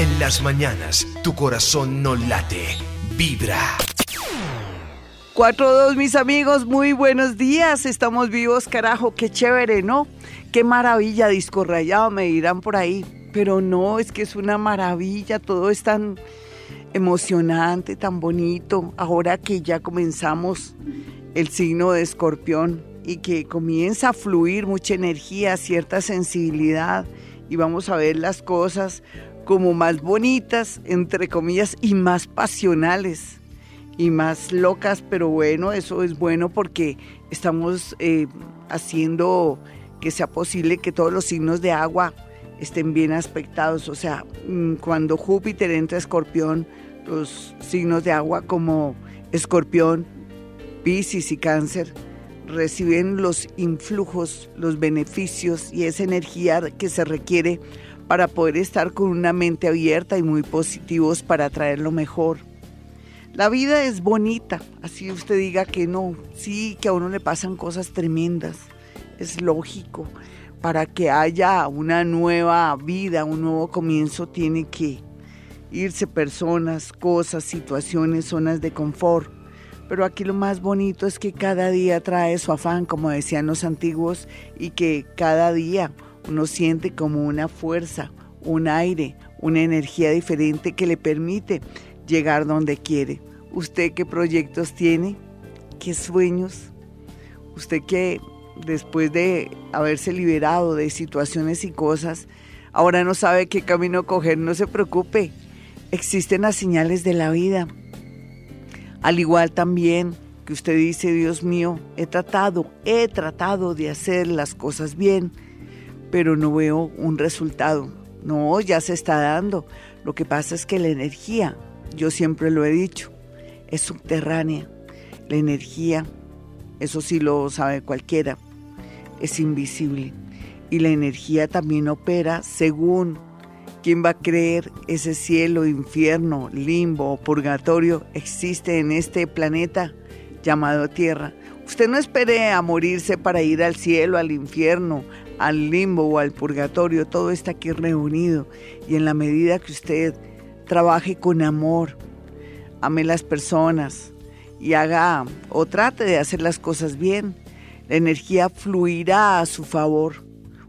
En las mañanas, tu corazón no late, vibra. 4-2, mis amigos, muy buenos días. Estamos vivos, carajo, qué chévere, ¿no? Qué maravilla, disco rayado, me dirán por ahí. Pero no, es que es una maravilla, todo es tan emocionante, tan bonito. Ahora que ya comenzamos el signo de escorpión y que comienza a fluir mucha energía, cierta sensibilidad y vamos a ver las cosas como más bonitas, entre comillas, y más pasionales y más locas, pero bueno, eso es bueno porque estamos eh, haciendo que sea posible que todos los signos de agua estén bien aspectados. O sea, mm, cuando Júpiter entra a Escorpión, los signos de agua como Escorpión, Piscis y Cáncer reciben los influjos, los beneficios y esa energía que se requiere para poder estar con una mente abierta y muy positivos para traer lo mejor. La vida es bonita, así usted diga que no, sí que a uno le pasan cosas tremendas, es lógico. Para que haya una nueva vida, un nuevo comienzo, tiene que irse personas, cosas, situaciones, zonas de confort. Pero aquí lo más bonito es que cada día trae su afán, como decían los antiguos, y que cada día uno siente como una fuerza, un aire, una energía diferente que le permite llegar donde quiere. ¿Usted qué proyectos tiene? ¿Qué sueños? Usted que después de haberse liberado de situaciones y cosas, ahora no sabe qué camino coger, no se preocupe. Existen las señales de la vida. Al igual también que usted dice, Dios mío, he tratado, he tratado de hacer las cosas bien pero no veo un resultado. No, ya se está dando. Lo que pasa es que la energía, yo siempre lo he dicho, es subterránea. La energía, eso sí lo sabe cualquiera, es invisible. Y la energía también opera según quién va a creer ese cielo, infierno, limbo o purgatorio existe en este planeta llamado Tierra. Usted no espere a morirse para ir al cielo, al infierno, al limbo o al purgatorio, todo está aquí reunido. Y en la medida que usted trabaje con amor, ame las personas y haga o trate de hacer las cosas bien, la energía fluirá a su favor.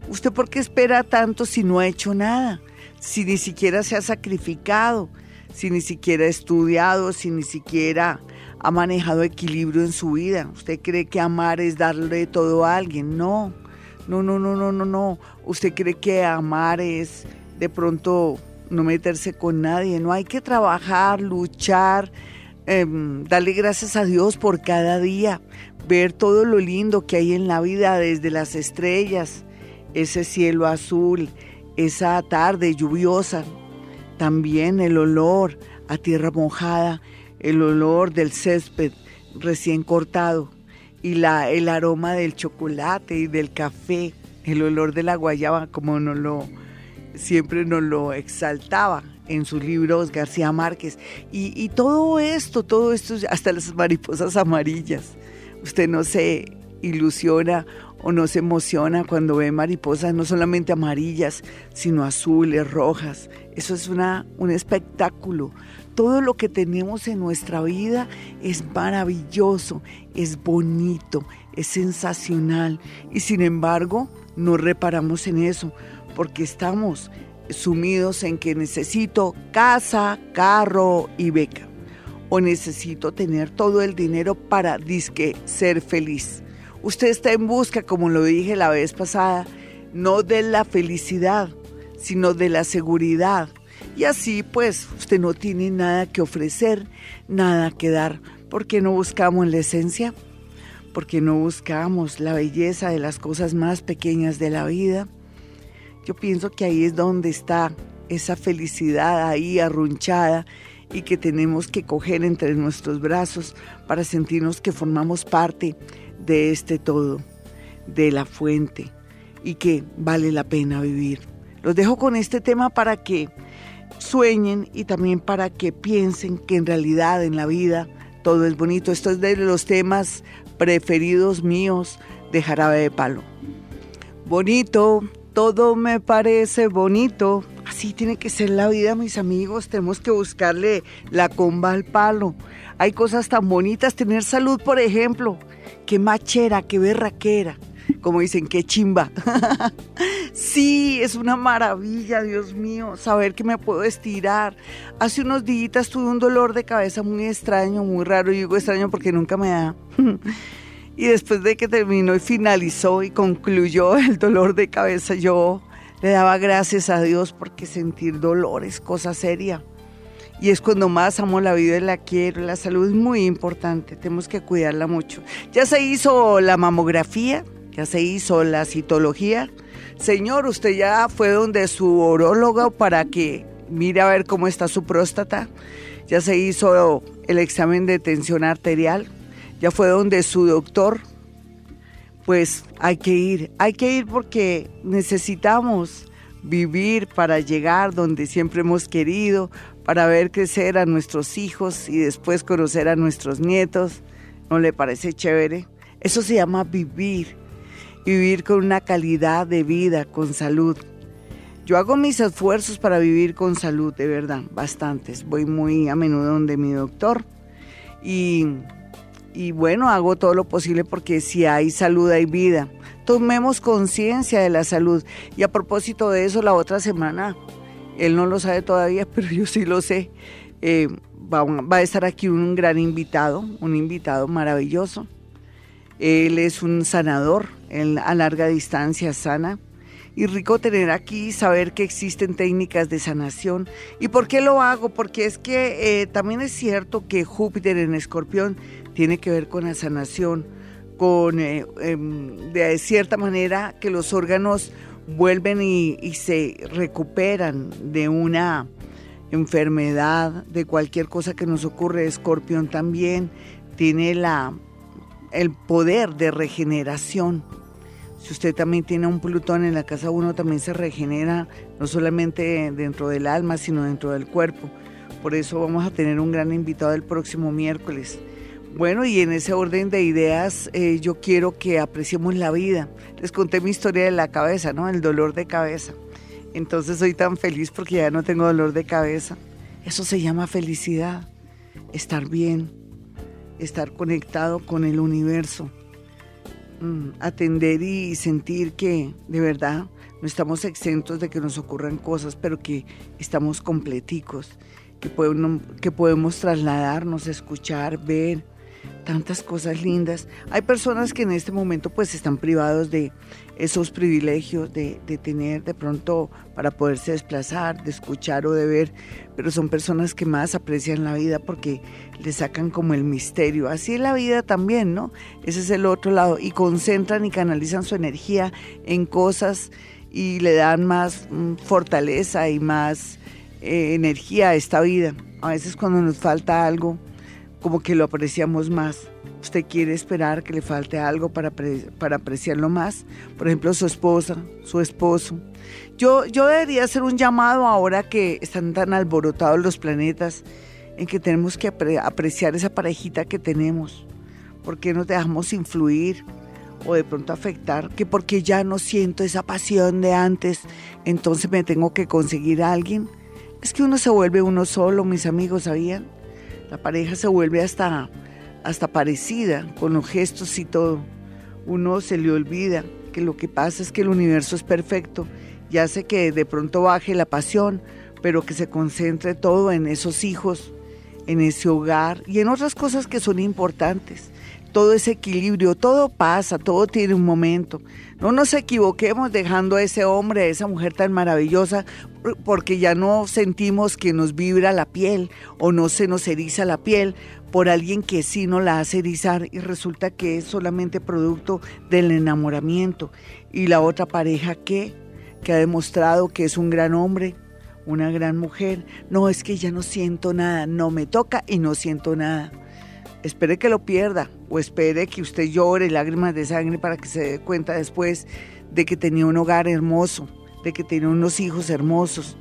¿Usted por qué espera tanto si no ha hecho nada? Si ni siquiera se ha sacrificado, si ni siquiera ha estudiado, si ni siquiera ha manejado equilibrio en su vida. ¿Usted cree que amar es darle todo a alguien? No. No, no, no, no, no, no. Usted cree que amar es de pronto no meterse con nadie. No hay que trabajar, luchar, em, darle gracias a Dios por cada día, ver todo lo lindo que hay en la vida desde las estrellas, ese cielo azul, esa tarde lluviosa, también el olor a tierra mojada, el olor del césped recién cortado y la, el aroma del chocolate y del café, el olor de la guayaba, como no lo, siempre nos lo exaltaba en sus libros García Márquez. Y, y todo esto, todo esto, hasta las mariposas amarillas. Usted no se ilusiona o no se emociona cuando ve mariposas no solamente amarillas, sino azules, rojas. Eso es una, un espectáculo. Todo lo que tenemos en nuestra vida es maravilloso, es bonito, es sensacional. Y sin embargo, no reparamos en eso porque estamos sumidos en que necesito casa, carro y beca. O necesito tener todo el dinero para disque ser feliz. Usted está en busca, como lo dije la vez pasada, no de la felicidad, sino de la seguridad, y así pues usted no tiene nada que ofrecer, nada que dar. ¿Por qué no buscamos la esencia? porque no buscamos la belleza de las cosas más pequeñas de la vida? Yo pienso que ahí es donde está esa felicidad ahí arrunchada y que tenemos que coger entre nuestros brazos para sentirnos que formamos parte de este todo, de la fuente y que vale la pena vivir. Los dejo con este tema para que sueñen y también para que piensen que en realidad en la vida todo es bonito. Esto es de los temas preferidos míos de jarabe de palo. Bonito, todo me parece bonito. Así tiene que ser la vida, mis amigos. Tenemos que buscarle la comba al palo. Hay cosas tan bonitas, tener salud, por ejemplo. Qué machera, qué berraquera. Como dicen, qué chimba. sí, es una maravilla, Dios mío, saber que me puedo estirar. Hace unos días tuve un dolor de cabeza muy extraño, muy raro. Y digo extraño porque nunca me da. y después de que terminó y finalizó y concluyó el dolor de cabeza, yo le daba gracias a Dios porque sentir dolor es cosa seria. Y es cuando más amo la vida y la quiero. La salud es muy importante, tenemos que cuidarla mucho. Ya se hizo la mamografía, ya se hizo la citología. Señor, usted ya fue donde su orólogo para que mire a ver cómo está su próstata. Ya se hizo el examen de tensión arterial. Ya fue donde su doctor pues hay que ir, hay que ir porque necesitamos vivir para llegar donde siempre hemos querido, para ver crecer a nuestros hijos y después conocer a nuestros nietos. ¿No le parece chévere? Eso se llama vivir, vivir con una calidad de vida, con salud. Yo hago mis esfuerzos para vivir con salud, de verdad, bastantes. Voy muy a menudo donde mi doctor y y bueno, hago todo lo posible porque si hay salud hay vida. Tomemos conciencia de la salud. Y a propósito de eso, la otra semana, él no lo sabe todavía, pero yo sí lo sé, eh, va, a estar aquí un gran invitado, un invitado maravilloso. Él es un sanador, él a larga distancia sana. Y rico tener aquí, saber que existen técnicas de sanación. ¿Y por qué lo hago? Porque es que eh, también es cierto que Júpiter en Escorpión tiene que ver con la sanación, con eh, em, de cierta manera que los órganos vuelven y, se recuperan de una enfermedad, de cualquier cosa que nos ocurre. Escorpión también tiene la, el poder de regeneración. Si usted también tiene un Plutón en la casa uno, también se regenera no solamente dentro del alma, sino dentro del cuerpo. Por eso vamos a tener un gran invitado el próximo miércoles. Bueno, y en ese orden de ideas eh, yo quiero que apreciemos la vida. Les conté mi historia de la cabeza, ¿no? El dolor de cabeza. Entonces soy tan feliz porque ya no tengo dolor de cabeza. Eso se llama felicidad, estar bien, estar conectado con el universo, mm, atender y sentir que de verdad no estamos exentos de que nos ocurran cosas, pero que estamos completicos, que, que podemos trasladarnos, escuchar, ver, tantas cosas lindas. Hay personas que en este momento pues están privados de esos privilegios de, tener de pronto para poderse desplazar, de escuchar o de ver, pero son personas que más aprecian la vida porque le sacan como el misterio. Así es la vida también, ¿no? Ese es el otro lado. Y concentran y canalizan su energía en cosas y le dan más mm, fortaleza y más eh, energía a esta vida. A veces cuando nos falta algo, como que lo apreciamos más. Usted quiere esperar que le falte algo para, para apreciarlo más. Por ejemplo, su esposa, su esposo. Yo, yo debería hacer un llamado ahora que están tan alborotados los planetas en que tenemos que apreciar esa parejita que tenemos. ¿Por qué nos dejamos influir o de pronto afectar? Que porque ya no siento esa pasión de antes, entonces me tengo que conseguir a alguien. Es que uno se vuelve uno solo, mis amigos, ¿sabían? La pareja se vuelve hasta, hasta parecida con los gestos y todo. Uno se le olvida que lo que pasa es que el universo es perfecto y hace que de pronto baje la pasión, pero que se concentre todo en esos hijos, en ese hogar y en otras cosas que son importantes. Todo ese equilibrio, todo pasa, todo tiene un momento. No nos equivoquemos dejando a ese hombre, a esa mujer tan maravillosa porque ya no sentimos que nos vibra la piel o no se nos eriza la piel por alguien que sí nos la hace erizar y resulta que es solamente producto del enamoramiento. Y la otra pareja que, que ha demostrado que es un gran hombre, una gran mujer, no es que ya no siento nada, no me toca y no siento nada. Espere que lo pierda o espere que usted llore lágrimas de sangre para que se dé cuenta después de que tenía un hogar hermoso de que tiene unos hijos hermosos.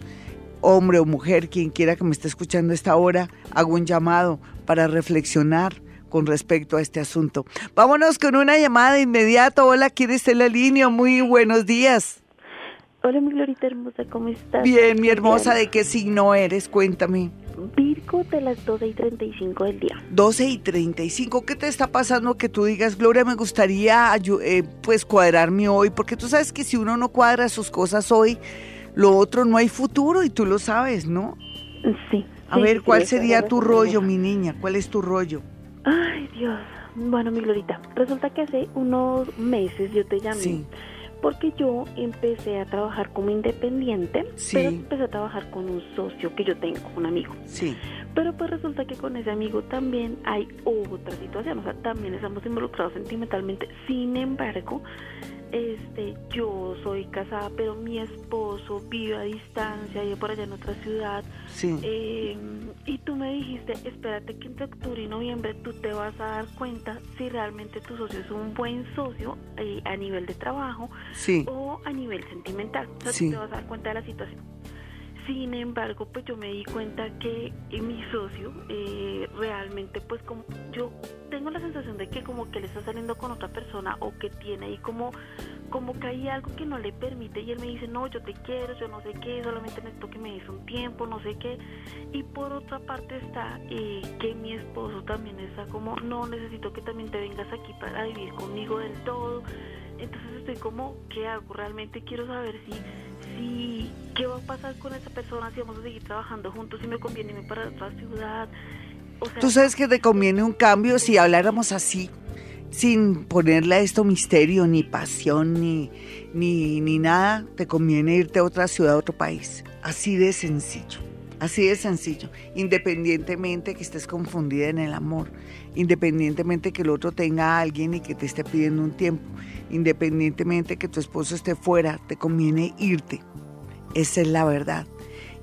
Hombre o mujer, quien quiera que me esté escuchando a esta hora, hago un llamado para reflexionar con respecto a este asunto. Vámonos con una llamada de inmediato. Hola, ¿quién está en la línea? Muy buenos días. Hola, mi Glorita hermosa, ¿cómo estás? Bien, mi hermosa, ¿de qué signo eres? Cuéntame. Virgo de las 12 y 35 del día. 12 y 35, ¿qué te está pasando que tú digas, Gloria, me gustaría eh, pues cuadrarme hoy? Porque tú sabes que si uno no cuadra sus cosas hoy, lo otro no hay futuro y tú lo sabes, ¿no? Sí. A ver, ¿cuál sería tu rollo, mi niña? ¿Cuál es tu rollo? Ay, Dios. Bueno, mi Glorita, resulta que hace unos meses yo te llamé. Sí porque yo empecé a trabajar como independiente, pero empecé a trabajar con un socio que yo tengo, un amigo. Sí. Pero pues resulta que con ese amigo también hay otra situación, o sea, también estamos involucrados sentimentalmente. Sin embargo, este, yo soy casada, pero mi esposo vive a distancia, vive por allá en otra ciudad. Sí. Eh, y tú me dijiste, espérate que entre octubre y noviembre tú te vas a dar cuenta si realmente tu socio es un buen socio eh, a nivel de trabajo o a nivel sentimental. O sea, tú te vas a dar cuenta de la situación. Sin embargo, pues yo me di cuenta que mi socio eh, realmente, pues como yo tengo la sensación de que como que le está saliendo con otra persona o que tiene ahí como, como que hay algo que no le permite y él me dice, no, yo te quiero, yo no sé qué, solamente necesito que me des un tiempo, no sé qué. Y por otra parte está eh, que mi esposo también está como, no, necesito que también te vengas aquí para vivir conmigo del todo. Entonces estoy como, ¿qué hago? Realmente quiero saber si si qué va a pasar con esa persona, si vamos a seguir trabajando juntos, si me conviene irme para otra ciudad. Tú sabes que te conviene un cambio si habláramos así, sin ponerle a esto misterio, ni pasión, ni, ni, ni nada, te conviene irte a otra ciudad, a otro país. Así de sencillo. Así de sencillo, independientemente que estés confundida en el amor, independientemente que el otro tenga a alguien y que te esté pidiendo un tiempo, independientemente que tu esposo esté fuera, te conviene irte. Esa es la verdad.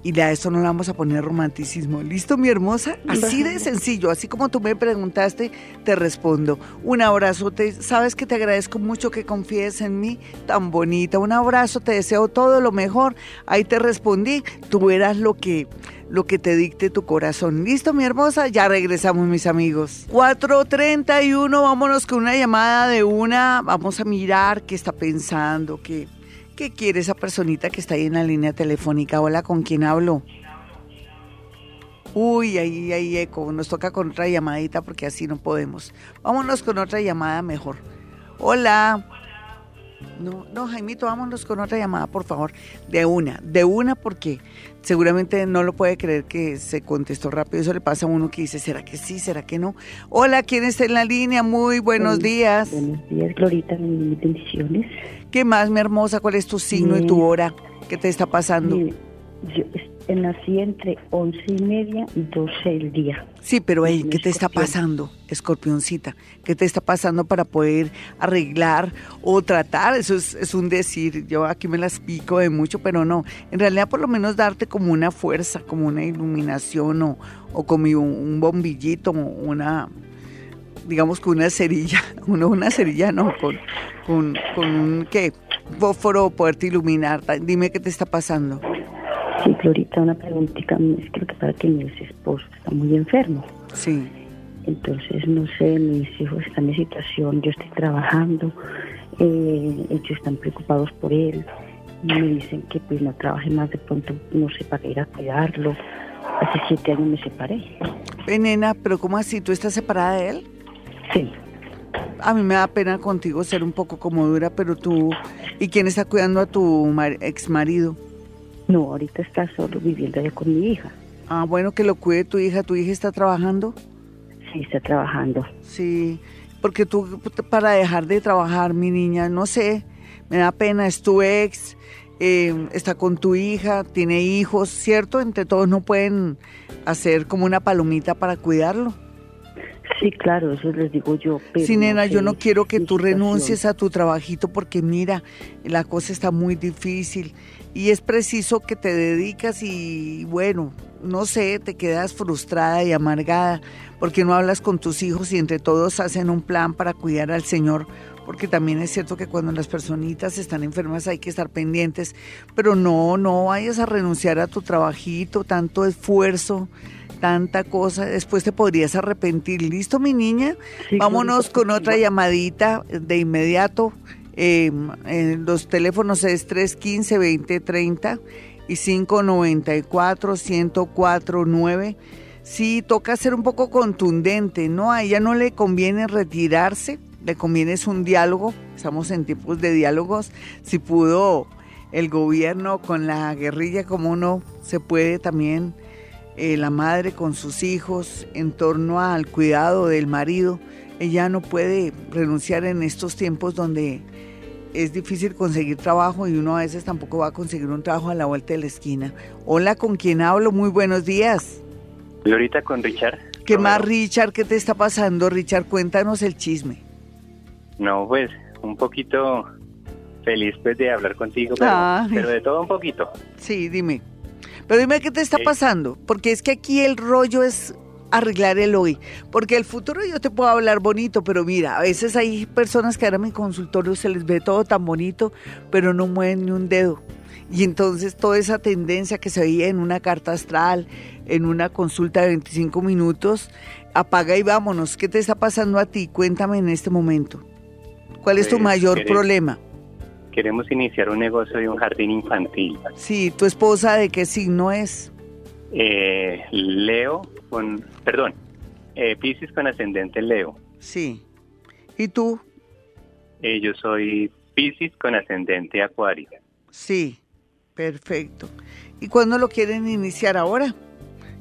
Y a eso no le vamos a poner romanticismo. ¿Listo, mi hermosa? Así de sencillo, así como tú me preguntaste, te respondo. Un abrazo, te, sabes que te agradezco mucho que confíes en mí, tan bonita. Un abrazo, te deseo todo lo mejor. Ahí te respondí, tú verás lo que lo que te dicte tu corazón. ¿Listo, mi hermosa? Ya regresamos, mis amigos. 4.31, vámonos con una llamada de una. Vamos a mirar qué está pensando, qué, qué quiere esa personita que está ahí en la línea telefónica. Hola, ¿con quién hablo? Uy, ahí hay eco. Nos toca con otra llamadita porque así no podemos. Vámonos con otra llamada mejor. Hola. No, no, Jaimito, vámonos con otra llamada, por favor. De una, de una, porque seguramente no lo puede creer que se contestó rápido. Eso le pasa a uno que dice, ¿será que sí? ¿Será que no? Hola, ¿quién está en la línea? Muy buenos días. Buenos días, Glorita, bendiciones. ¿Qué más, mi hermosa? ¿Cuál es tu signo y tu hora? ¿Qué te está pasando? yo nací entre once y media y doce el día. Sí, pero hey, ¿qué te está pasando, escorpioncita? ¿Qué te está pasando para poder arreglar o tratar? Eso es, un decir, yo aquí me las pico de mucho, pero no. En realidad por lo menos darte como una fuerza, como una iluminación o, o como un, bombillito, una, digamos con una cerilla, uno una cerilla, no, con, con, con un, ¿qué? Fósforo poderte iluminar. Dime qué te está pasando. Sí, Florita, una preguntita. Es que lo que pasa que mi esposo está muy enfermo. Sí. Entonces, no sé, mis hijos están en situación, yo estoy trabajando, eh, ellos están preocupados por él. Me dicen que pues no trabaje más de pronto, no sé, para ir a cuidarlo. Hace siete años me separé. Venena, pero ¿cómo así? ¿Tú estás separada de él? Sí. A mí me da pena contigo ser un poco como dura, pero tú... ¿Y quién está cuidando a tu ex marido? No, ahorita está solo viviendo allá con mi hija. Ah, bueno, que lo cuide tu hija. ¿Tu hija está trabajando? Sí, está trabajando. Sí, porque tú para dejar de trabajar, mi niña, no sé, me da pena, es tu ex, eh, está con tu hija, tiene hijos, ¿cierto? Entre todos no pueden hacer como una palomita para cuidarlo. Sí, claro, eso les digo yo. sí, nena, yo no quiero que tú renuncies a tu trabajito porque mira, la cosa está muy difícil y es preciso que te dedicas y bueno, no sé, te quedas frustrada y amargada porque no hablas con tus hijos y entre todos hacen un plan para cuidar al Señor, porque también es cierto que cuando las personitas están enfermas hay que estar pendientes, pero no, no vayas a renunciar a tu trabajito, tanto esfuerzo, tanta cosa, después te podrías arrepentir. ¿Listo, mi niña? Vámonos con otra llamadita de inmediato. Em, los teléfonos es 315-2030 y 594-1049. Sí, toca ser un poco contundente, ¿no? A ella no le conviene retirarse, le conviene es un diálogo, estamos en tiempos de diálogos. Si pudo el gobierno con la guerrilla, como no se puede también eh, la madre con sus hijos en torno al cuidado del marido. Ella no puede renunciar en estos tiempos donde es difícil conseguir trabajo y uno a veces tampoco va a conseguir un trabajo a la vuelta de la esquina. Hola, ¿con quién hablo? Muy buenos días. Glorita con Richard. ¿Qué más, Richard? ¿Qué te está pasando, Richard? Cuéntanos el chisme. No, pues un poquito feliz pues de hablar contigo, pero, de todo un poquito. Sí, dime. Pero dime qué te está pasando, porque es que aquí el rollo es arreglar el hoy, porque el futuro yo te puedo hablar bonito, pero mira, a veces hay personas que ahora en mi consultorio se les ve todo tan bonito, pero no mueven ni un dedo. Y entonces toda esa tendencia que se veía en una carta astral, en una consulta de 25 minutos, apaga y vámonos. ¿Qué te está pasando a ti? Cuéntame en este momento. ¿Cuál es tu pues, mayor problema? Queremos iniciar un negocio de un jardín infantil. Sí, ¿tu esposa de qué signo es? Eh, Leo con, perdón, eh, Pisces con ascendente Leo. Sí. ¿Y tú? Eh, yo soy Pisces con ascendente Acuario. Sí, perfecto. ¿Y cuándo lo quieren iniciar ahora?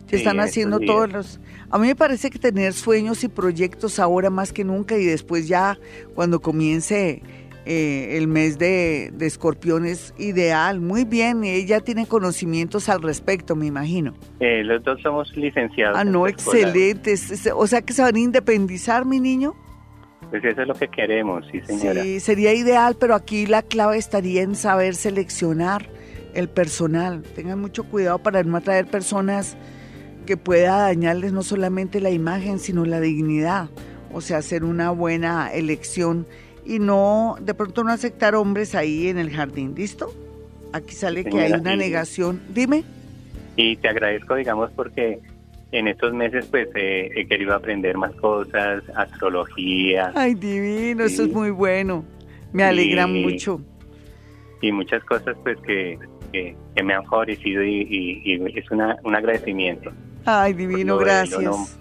Se están haciendo todos los... A mí me parece que tener sueños y proyectos ahora más que nunca y después ya cuando comience eh, el mes de, de, escorpión es ideal, muy bien, ella tiene conocimientos al respecto, me imagino. Eh, los dos somos licenciados. Ah, no, excelente, o sea que se van a independizar, mi niño. Pues eso es lo que queremos, sí señora. Sí, sería ideal, pero aquí la clave estaría en saber seleccionar el personal. Tengan mucho cuidado para no atraer personas que pueda dañarles no solamente la imagen, sino la dignidad. O sea, hacer una buena elección y no, de pronto no aceptar hombres ahí en el jardín, ¿listo? Aquí sale que hay una negación. Dime. Y te agradezco, digamos, porque en estos meses pues he querido aprender más cosas, astrología. Ay, divino, eso es muy bueno. Me alegra mucho. Y muchas cosas pues que, que, me han favorecido y, es una, un agradecimiento. Ay, divino, gracias.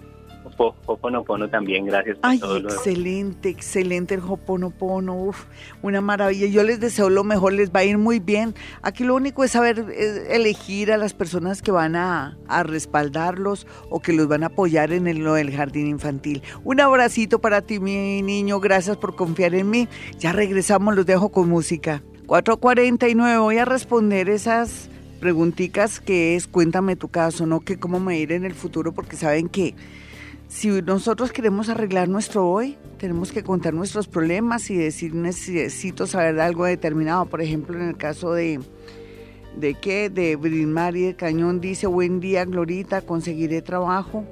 Hoponopono también, gracias por Ay, excelente, excelente el Hoponopono, uf, una maravilla. Yo les deseo lo mejor, les va a ir muy bien. Aquí lo único es saber elegir a las personas que van a, respaldarlos o que los van a apoyar en el, lo del jardín infantil. Un abracito para ti, mi niño, gracias por confiar en mí. Ya regresamos, los dejo con música. 449, voy a responder esas preguntitas que es cuéntame tu caso, ¿no? Que cómo me ir en el futuro, porque saben que si nosotros queremos arreglar nuestro hoy, tenemos que contar nuestros problemas y decir necesito saber algo determinado. Por ejemplo, en el caso de, de que de Brinmari de Cañón dice, buen día Glorita, conseguiré trabajo,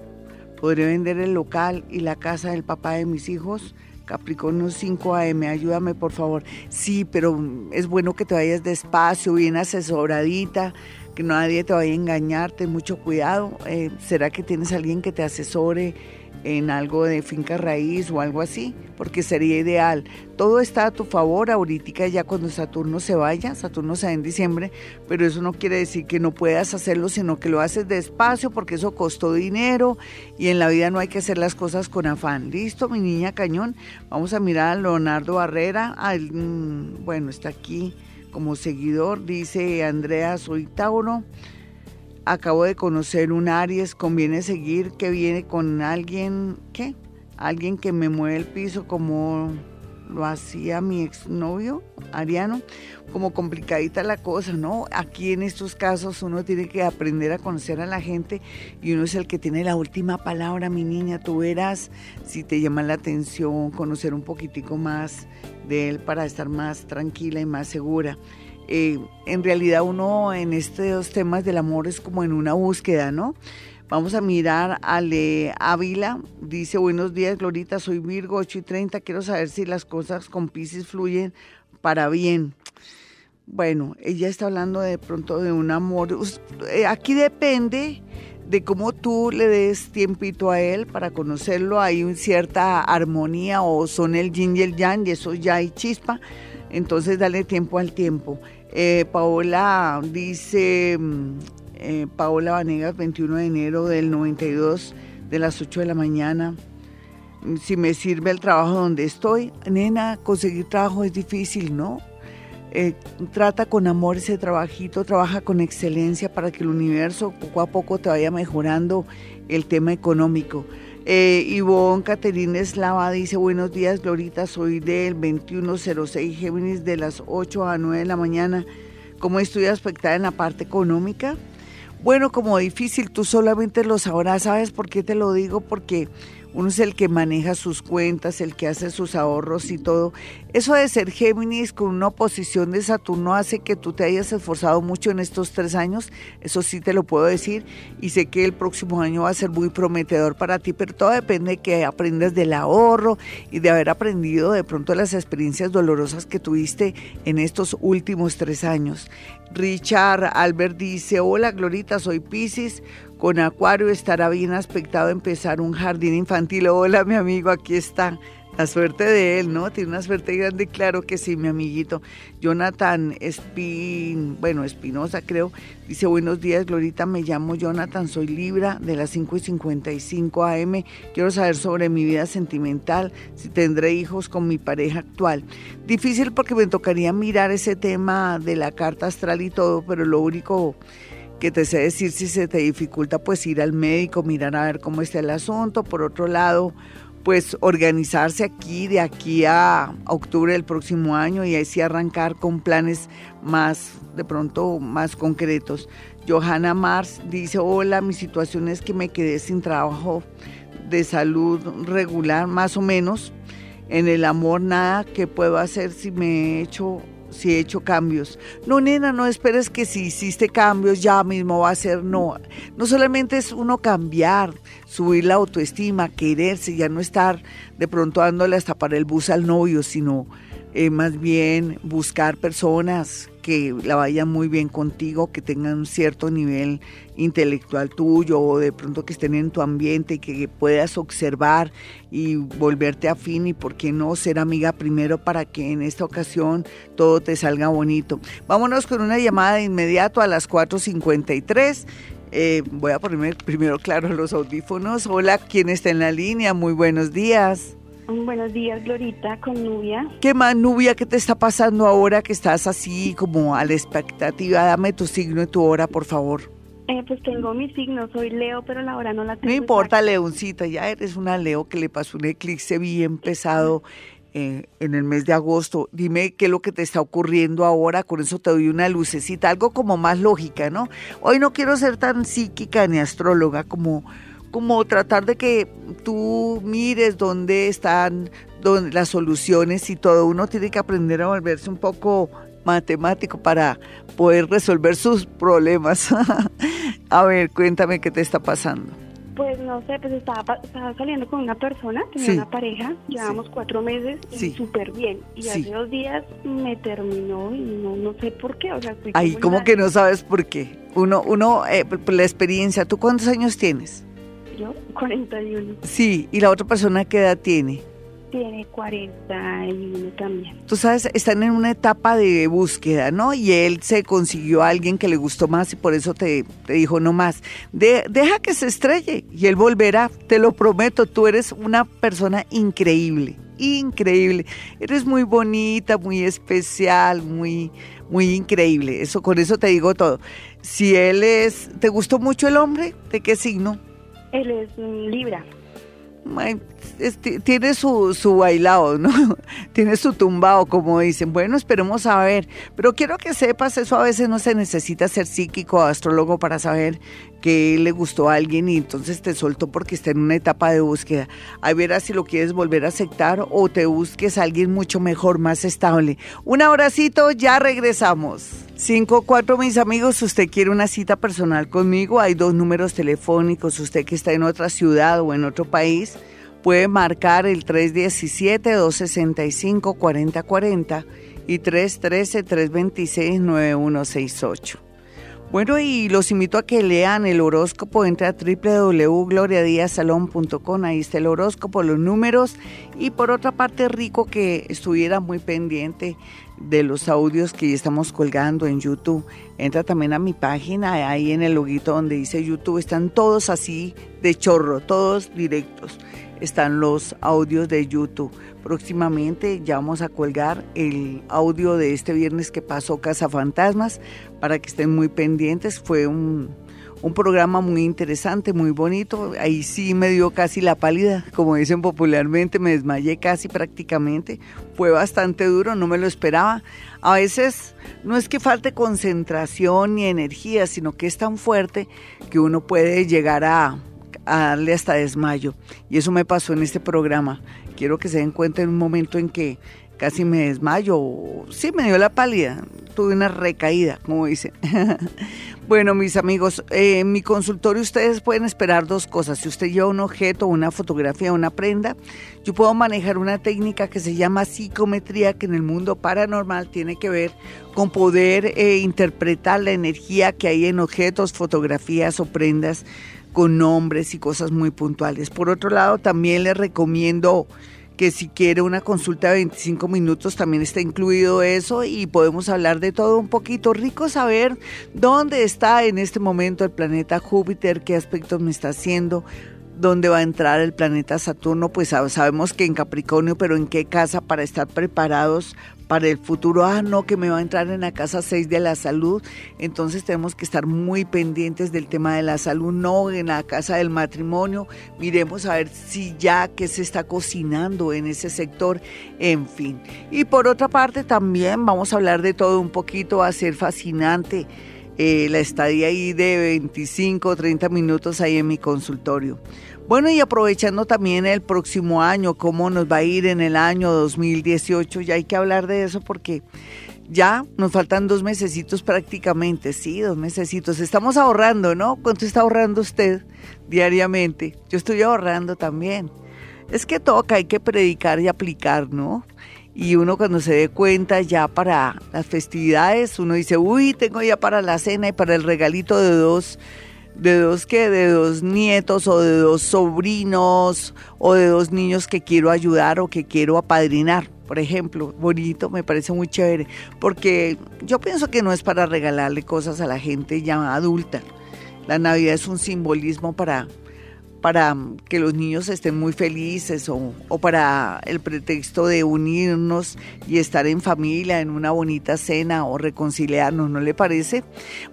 podré vender el local y la casa del papá de mis hijos. Capricornio 5 AM, ayúdame por favor. Sí, pero es bueno que te vayas despacio, bien asesoradita, que nadie te vaya a engañar, ten mucho cuidado. Eh, ¿Será que tienes alguien que te asesore en algo de finca raíz o algo así? Porque sería ideal. Todo está a tu favor ahorita ya cuando Saturno se vaya, Saturno se va en diciembre, pero eso no quiere decir que no puedas hacerlo, sino que lo haces despacio porque eso costó dinero y en la vida no hay que hacer las cosas con afán. Listo, mi niña cañón. Vamos a mirar a Leonardo Barrera. Mm, bueno, está aquí como seguidor, dice Andrea, soy Tauro. Acabo de conocer un Aries, conviene seguir que viene con alguien, ¿qué? Alguien que me mueve el piso como lo hacía mi exnovio, Ariano, como complicadita la cosa, ¿no? Aquí en estos casos uno tiene que aprender a conocer a la gente y uno es el que tiene la última palabra, mi niña, tú verás si te llama la atención, conocer un poquitico más de él para estar más tranquila y más segura. Eh, en realidad uno en estos temas del amor es como en una búsqueda, ¿no? Vamos a mirar a Le Ávila. Dice, buenos días, Glorita, soy Virgo, 8 y 30. Quiero saber si las cosas con Pisces fluyen para bien. Bueno, ella está hablando de pronto de un amor. Eh, aquí depende de cómo tú le des tiempito a él para conocerlo. Hay una cierta armonía o son el yin y el yang y eso ya hay chispa. Entonces dale tiempo al tiempo. Eh, Paola dice, mm, eh, Paola Vanegas, 21 de enero del 92, de las 8 de la mañana. Si me sirve el trabajo donde estoy, nena, conseguir trabajo es difícil, ¿no? Eh, trata con amor ese trabajito, trabaja con excelencia para que el universo poco a poco te vaya mejorando el tema económico. Eh, Ivonne Caterina Eslava dice, buenos días Glorita, soy del 2106 Géminis de las 8 a 9 de la mañana. ¿Cómo estoy aspectada en la parte económica? Bueno, como difícil, tú solamente lo sabrás, ¿sabes por qué te lo digo? Porque uno es el que maneja sus cuentas, el que hace sus ahorros y todo. Eso de ser Géminis con una oposición de Saturno hace que tú te hayas esforzado mucho en estos tres años, eso sí te lo puedo decir, y sé que el próximo año va a ser muy prometedor para ti, pero todo depende de que aprendas del ahorro y de haber aprendido de pronto las experiencias dolorosas que tuviste en estos últimos tres años. Richard Albert dice, hola Glorita, soy Pisces, con Acuario estará bien aspectado empezar un jardín infantil. Hola mi amigo, aquí está. La suerte de él, ¿no? Tiene una suerte grande, claro que sí, mi amiguito. Jonathan Espin, bueno, Espinosa creo, dice, buenos días, Glorita, me llamo Jonathan, soy Libra de las 5 y 55 AM. Quiero saber sobre mi vida sentimental, si tendré hijos con mi pareja actual. Difícil porque me tocaría mirar ese tema de la carta astral y todo, pero lo único que te sé decir si se te dificulta pues ir al médico, mirar a ver cómo está el asunto. Por otro lado, pues organizarse aquí de aquí a octubre del próximo año y así arrancar con planes más, de pronto, más concretos. Johanna Mars dice, hola, mi situación es que me quedé sin trabajo de salud regular, más o menos. En el amor nada que puedo hacer si me he hecho si he hecho cambios. No, nena, no esperes que si hiciste cambios ya mismo va a ser no. No solamente es uno cambiar, subir la autoestima, quererse, ya no estar de pronto dándole hasta para el bus al novio, sino eh, más bien buscar personas que la vayan muy bien contigo, que tengan un cierto nivel intelectual tuyo o de pronto que estén en tu ambiente y que puedas observar y volverte afín y por qué no ser amiga primero para que en esta ocasión todo te salga bonito. Vámonos con una llamada de inmediato a las 4.53. Eh, voy a ponerme primero, claro, los audífonos. Hola, ¿quién está en la línea? Muy buenos días. Buenos días, Glorita, con Nubia. ¿Qué más, Nubia? ¿Qué te está pasando ahora que estás así como a la expectativa? Dame tu signo y tu hora, por favor. Eh, pues tengo mi signo, soy Leo, pero la hora no la tengo. No importa, Leoncita, ya eres una Leo que le pasó un eclipse bien pesado eh, en el mes de agosto. Dime qué es lo que te está ocurriendo ahora, con eso te doy una lucecita, algo como más lógica, ¿no? Hoy no quiero ser tan psíquica ni astróloga como como tratar de que tú mires dónde están las soluciones y todo. Uno tiene que aprender a volverse un poco matemático para poder resolver sus problemas. a ver, cuéntame qué te está pasando. Pues no sé, pues estaba, saliendo con una persona, tenía una pareja, llevamos cuatro meses y súper bien. Y hace dos días me terminó y no, no sé por qué. O sea, Ahí, como que no sabes por qué? Uno, uno, eh, la experiencia, ¿tú cuántos años tienes? Yo, 41. Sí, ¿y la otra persona qué edad tiene? Tiene 41 también. Tú sabes, están en una etapa de búsqueda, ¿no? Y él se consiguió a alguien que le gustó más y por eso te, te dijo no más. deja que se estrelle y él volverá, te lo prometo, tú eres una persona increíble, increíble. Eres muy bonita, muy especial, muy, muy increíble. Eso, con eso te digo todo. Si él es, ¿te gustó mucho el hombre? ¿De qué signo? Él es Libra. tiene su, su bailado, ¿no? tiene su tumbado, como dicen. Bueno, esperemos a ver. Pero quiero que sepas, eso a veces no se necesita ser psíquico o astrólogo para saber que le gustó a alguien y entonces te soltó porque está en una etapa de búsqueda. A ver si lo quieres volver a aceptar o te busques a alguien mucho mejor, más estable. Un abracito, ya regresamos. 5-4, mis amigos, usted quiere una cita personal conmigo, hay dos números telefónicos, usted que está en otra ciudad o en otro país, puede marcar el 317-265-4040 y 313-326-9168. Bueno, y los invito a que lean el horóscopo, entre a www.gloriadiasalón.com, ahí está el horóscopo, los números, y por otra parte rico que estuviera muy pendiente de los audios que estamos colgando en YouTube. Entra también a mi página, ahí en el loguito donde dice YouTube, están todos así de chorro, todos directos. Están los audios de YouTube. Próximamente ya vamos a colgar el audio de este viernes que pasó Casa Fantasmas para que estén muy pendientes. Fue un un programa muy interesante, muy bonito. Ahí sí me dio casi la pálida, como dicen popularmente, me desmayé casi prácticamente. Fue bastante duro, no me lo esperaba. A veces no es que falte concentración ni energía, sino que es tan fuerte que uno puede llegar a, darle hasta desmayo. Y eso me pasó en este programa. Quiero que se den cuenta en un momento en que casi me desmayo. Sí, me dio la pálida. Tuve una recaída, como dicen. Bueno, mis amigos, eh, en mi consultorio ustedes pueden esperar dos cosas. Si usted lleva un objeto, una fotografía, una prenda, yo puedo manejar una técnica que se llama psicometría, que en el mundo paranormal tiene que ver con poder eh, interpretar la energía que hay en objetos, fotografías o prendas con nombres y cosas muy puntuales. Por otro lado, también les recomiendo que si quiere una consulta de 25 minutos también está incluido eso y podemos hablar de todo un poquito. Rico saber dónde está en este momento el planeta Júpiter, qué aspectos me está haciendo, dónde va a entrar el planeta Saturno, pues sabemos que en Capricornio, pero en qué casa para estar preparados para el futuro, ah, no, que me va a entrar en la casa 6 de la salud, entonces tenemos que estar muy pendientes del tema de la salud, no en la casa del matrimonio, miremos a ver si ya que se está cocinando en ese sector, en fin. Y por otra parte también vamos a hablar de todo un poquito, va a ser fascinante eh, la estadía ahí de 25 o 30 minutos ahí en mi consultorio. Bueno, y aprovechando también el próximo año, cómo nos va a ir en el año 2018, ya hay que hablar de eso porque ya nos faltan dos mesecitos prácticamente, sí, dos mesecitos. Estamos ahorrando, ¿no? ¿Cuánto está ahorrando usted diariamente? Yo estoy ahorrando también. Es que toca, hay que predicar y aplicar, ¿no? Y uno cuando se dé cuenta ya para las festividades, uno dice, uy, tengo ya para la cena y para el regalito de dos de dos que de dos nietos o de dos sobrinos o de dos niños que quiero ayudar o que quiero apadrinar. Por ejemplo, bonito, me parece muy chévere, porque yo pienso que no es para regalarle cosas a la gente ya adulta. La Navidad es un simbolismo para para que los niños estén muy felices o, para el pretexto de unirnos y estar en familia en una bonita cena o reconciliarnos, ¿no le parece?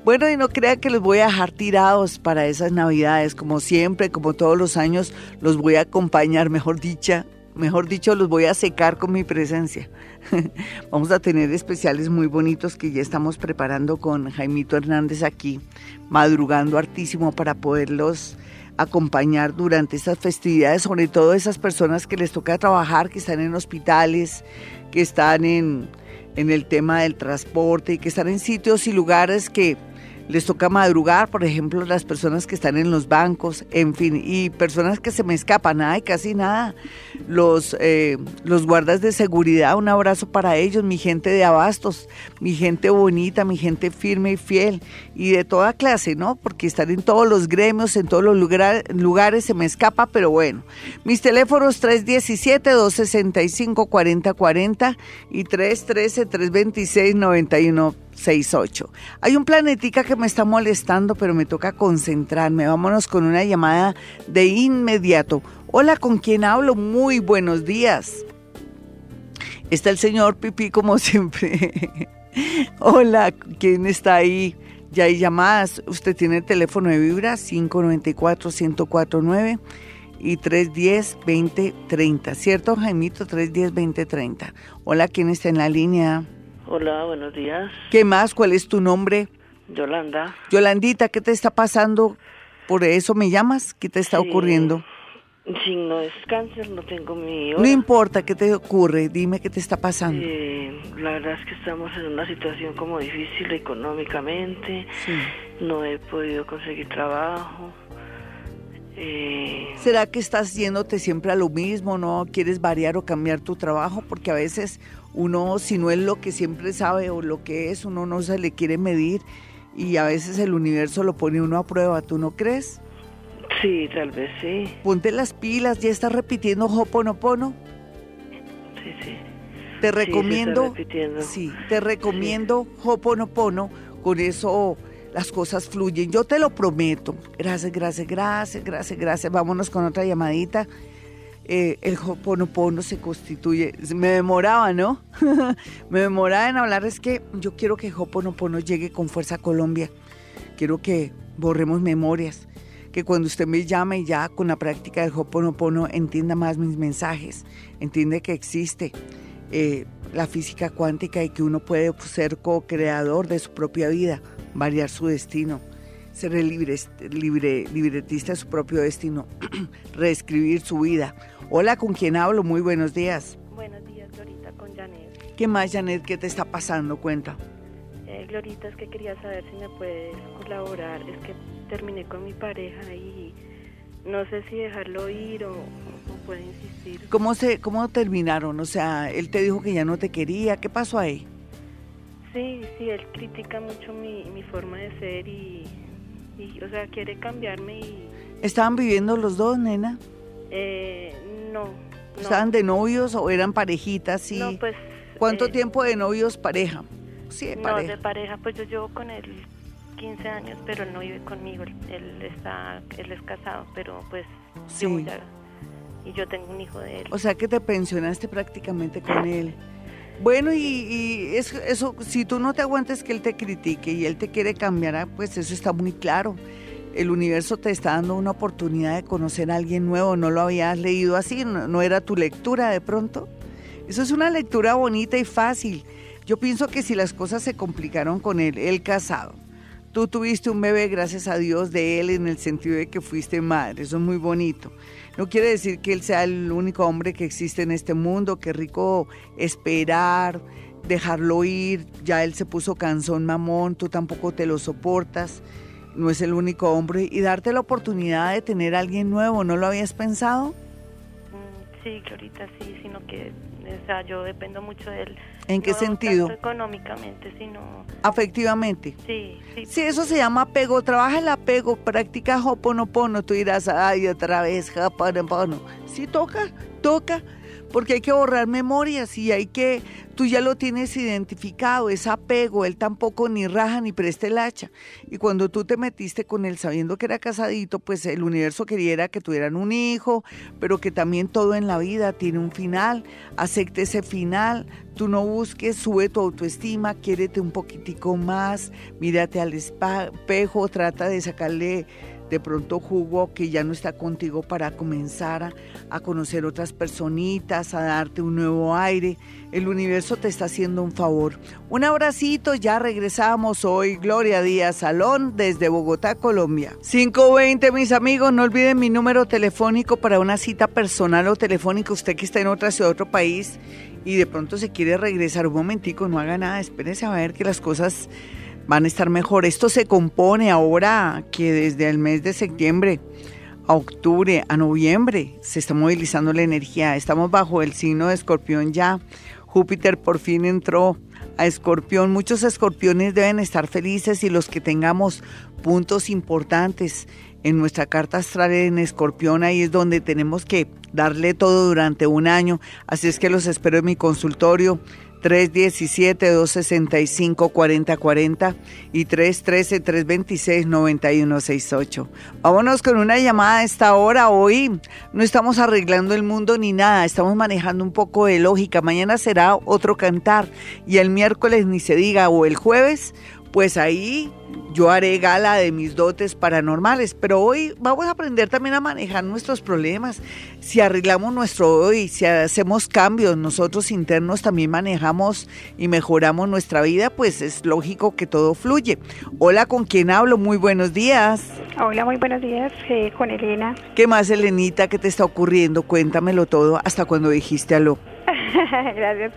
Bueno, y no crea que los voy a dejar tirados para esas navidades, como siempre, como todos los años, los voy a acompañar, mejor dicha, mejor dicho, los voy a secar con mi presencia. Vamos a tener especiales muy bonitos que ya estamos preparando con Jaimito Hernández aquí, madrugando hartísimo para poderlos acompañar durante estas festividades, sobre todo esas personas que les toca trabajar, que están en hospitales, que están en, en el tema del transporte y que están en sitios y lugares que les toca madrugar, por ejemplo, las personas que están en los bancos, en fin, y personas que se me escapan, ay, casi nada. Los, eh, los guardas de seguridad, un abrazo para ellos, mi gente de abastos, mi gente bonita, mi gente firme y fiel, y de toda clase, ¿no? Porque estar en todos los gremios, en todos los lugares se me escapa, pero bueno. Mis teléfonos 317-265-4040 y 313-326-91. 68. Hay un planetica que me está molestando, pero me toca concentrarme. Vámonos con una llamada de inmediato. Hola, ¿con quién hablo? Muy buenos días. Está el señor Pipí como siempre. Hola, ¿quién está ahí? Ya hay llamadas. Usted tiene el teléfono de Vibra 594-1049 y 310-2030. ¿Cierto, Jaimito? 310-2030. Hola, ¿quién está en la línea? Hola, buenos días. ¿Qué más? ¿Cuál es tu nombre? Yolanda. Yolandita, ¿qué te está pasando? ¿Por eso me llamas? ¿Qué te está ocurriendo? Sí, no es cáncer, no tengo mi... No importa, ¿qué te ocurre? Dime qué te está pasando. Eh, la verdad es que estamos en una situación como difícil económicamente. No he podido conseguir trabajo. Eh... ¿Será que estás yéndote siempre a lo mismo? ¿No quieres variar o cambiar tu trabajo? Porque a veces uno si no es lo que siempre sabe o lo que es, uno no se le quiere medir y a veces el universo lo pone uno a prueba, ¿tú no crees? Sí, tal vez sí. Ponte las pilas, ya estás repitiendo Hoponopono. Sí, sí. Te recomiendo, sí, te recomiendo Hoponopono, con eso las cosas fluyen. Yo te lo prometo. Gracias, gracias, gracias, gracias, gracias. Vámonos con otra llamadita. Eh, el Hoponopono se constituye. Me demoraba, ¿no? me demoraba en hablar. Es que yo quiero que Hoponopono llegue con fuerza a Colombia. Quiero que borremos memorias. Que cuando usted me llame ya con la práctica del Hoponopono entienda más mis mensajes. Entiende que existe eh, la física cuántica y que uno puede ser co-creador de su propia vida, variar su destino ser libre, libre, libretista de su propio destino, reescribir su vida. Hola, ¿con quién hablo? Muy buenos días. Buenos días, Glorita, con Janet. ¿Qué más, Janet? ¿Qué te está pasando? Cuenta. Eh, Glorita, es que quería saber si me puedes colaborar. Es que terminé con mi pareja y no sé si dejarlo ir o, puede insistir. ¿Cómo, se, ¿Cómo terminaron? O sea, él te dijo que ya no te quería. ¿Qué pasó ahí? Sí, sí, él critica mucho mi, mi forma de ser y o sea, quiere cambiarme y... ¿Estaban viviendo los dos, nena? Eh, no, ¿Estaban de novios o eran parejitas? Sí. No, pues... ¿Cuánto eh, tiempo de novios pareja? Sí, de pareja. No, de pareja, pues yo llevo con él 15 años, pero él no vive conmigo, él, está, él es casado, pero pues sí. y yo tengo un hijo de él. O sea que te pensionaste prácticamente con él. Bueno, y, eso, si tú no te aguantes que él te critique y él te quiere cambiar, ah, pues eso está muy claro. El universo te está dando una oportunidad de conocer a alguien nuevo, no lo habías leído así, no, era tu lectura de pronto. Eso es una lectura bonita y fácil. Yo pienso que si las cosas se complicaron con él, él casado, tú tuviste un bebé, gracias a Dios, de él en el sentido de que fuiste madre, eso es muy bonito. No quiere decir que él sea el único hombre que existe en este mundo, qué rico esperar, dejarlo ir, ya él se puso cansón mamón, tú tampoco te lo soportas, no es el único hombre, y darte la oportunidad de tener a alguien nuevo, ¿no lo habías pensado? Sí, Clarita, sí, sino que o sea, yo dependo mucho de él. ¿En qué sentido? No económicamente, sino... Afectivamente. Sí, sí. Sí, eso se llama apego. Trabaja el apego, practica hoponopono. Tú dirás, ay, otra vez hoponopono. Sí, toca, toca porque hay que borrar memorias y hay que, tú ya lo tienes identificado, es apego, él tampoco ni raja ni presta el hacha. Y cuando tú te metiste con él sabiendo que era casadito, pues el universo quería que tuvieran un hijo, pero que también todo en la vida tiene un final, acepte ese final, tú no busques, sube tu autoestima, quiérete un poquitico más, mírate al espejo, trata de sacarle de pronto jugo que ya no está contigo para comenzar a, conocer otras personitas, a darte un nuevo aire. El universo te está haciendo un favor. Un abracito, ya regresamos hoy. Gloria Díaz Salón desde Bogotá, Colombia. 520, mis amigos, no olviden mi número telefónico para una cita personal o telefónica. Usted que está en otra ciudad, otro país y de pronto se quiere regresar un momentico, no haga nada, espérese a ver que las cosas van a estar mejor. Esto se compone ahora que desde el mes de septiembre a octubre, a noviembre, se está movilizando la energía. Estamos bajo el signo de escorpión ya. Júpiter por fin entró a escorpión. Muchos escorpiones deben estar felices y los que tengamos puntos importantes en nuestra carta astral en escorpión, ahí es donde tenemos que darle todo durante un año. Así es que los espero en mi consultorio 317-265-4040 y 313-326-9168. Vámonos con una llamada a esta hora. Hoy no estamos arreglando el mundo ni nada, estamos manejando un poco de lógica. Mañana será otro cantar y el miércoles ni se diga o el jueves pues ahí yo haré gala de mis dotes paranormales. Pero hoy vamos a aprender también a manejar nuestros problemas. Si arreglamos nuestro hoy, si hacemos cambios, nosotros internos también manejamos y mejoramos nuestra vida, pues es lógico que todo fluye. Hola, ¿con quién hablo? Muy buenos días. Hola, muy buenos días, eh, con Elena. ¿Qué más, Elenita? ¿Qué te está ocurriendo? Cuéntamelo todo hasta cuando dijiste aló. Gracias.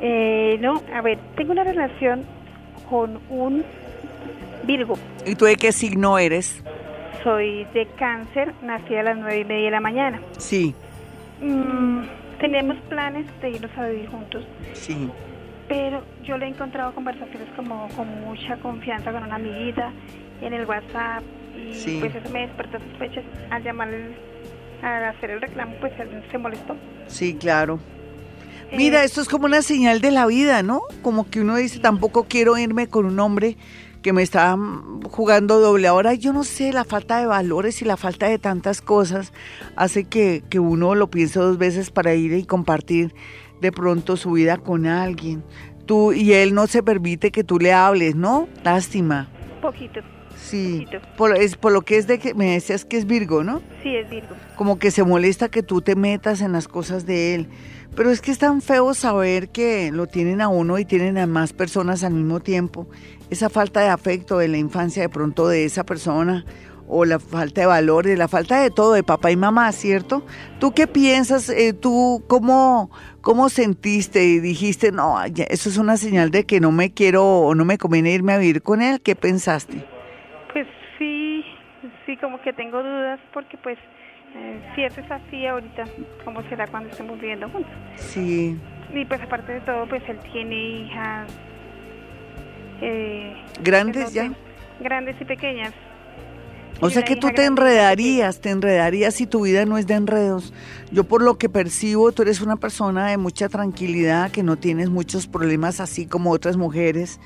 Eh, no, a ver, tengo una relación con un Virgo. ¿Y tú de qué signo eres? Soy de cáncer, nací a las nueve y media de la mañana. Sí. Mm, tenemos planes de irnos a vivir juntos. Sí. Pero yo le he encontrado conversaciones como con mucha confianza con una amiguita en el WhatsApp y pues eso me despertó sospechas al llamarle a hacer el reclamo, pues él se molestó. Sí, claro. Mira, esto es como una señal de la vida, ¿no? Como que uno dice, tampoco quiero irme con un hombre que me está jugando doble. Ahora yo no sé, la falta de valores y la falta de tantas cosas hace que, que uno lo piense dos veces para ir y compartir de pronto su vida con alguien. Tú y él no se permite que tú le hables, ¿no? Lástima. Poquito. Sí, por, es, por lo que es de que me decías que es Virgo, ¿no? Sí, es Virgo. Como que se molesta que tú te metas en las cosas de él. Pero es que es tan feo saber que lo tienen a uno y tienen a más personas al mismo tiempo. Esa falta de afecto de la infancia de pronto de esa persona o la falta de valores, la falta de todo, de papá y mamá, ¿cierto? ¿Tú qué piensas? Eh, ¿Tú cómo, cómo sentiste y dijiste, no, eso es una señal de que no me quiero o no me conviene irme a vivir con él? ¿Qué pensaste? Pues sí, sí, como que tengo dudas porque pues eh, si eso es así ahorita, ¿cómo será cuando estemos viviendo juntos? Sí. Y pues aparte de todo, pues él tiene hijas. Eh, ¿Grandes ya? Grandes y pequeñas. O sea que tú te enredarías, te enredarías si tu vida no es de enredos. Yo por lo que percibo, tú eres una persona de mucha tranquilidad, que no tienes muchos problemas así como otras mujeres,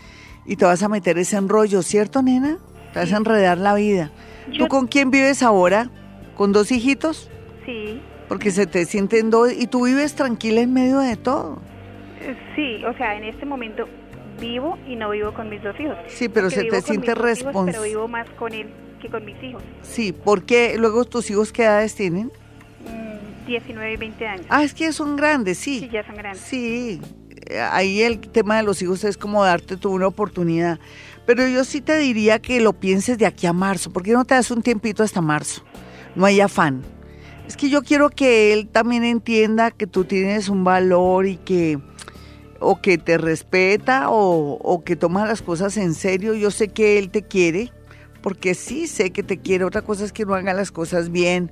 y te vas a meter ese enrollo, ¿cierto, nena? Te vas a enredar la vida. ¿Tú con quién vives ahora? ¿Con dos hijitos? Sí. Porque se te sienten dos y tú vives tranquila en medio de todo. Eh, sí, o sea, en este momento vivo y no vivo con mis dos hijos. Sí, pero se te siente responsable. Pero vivo más con él que con mis hijos. Sí, porque luego tus hijos qué edades tienen? 19 mm, y 20 años. Ah, es que son grandes, sí. Sí, ya son grandes. Sí, ahí el tema de los hijos es como darte tú una oportunidad. Pero yo sí te diría que lo pienses de aquí a marzo. ¿Por qué no te das un tiempito hasta marzo? no hay afán. Es que yo quiero que él también entienda que tú tienes un valor y que o que te respeta o, que toma las cosas en serio. Yo sé que él te quiere, porque sí sé que te quiere. Otra cosa es que no haga las cosas bien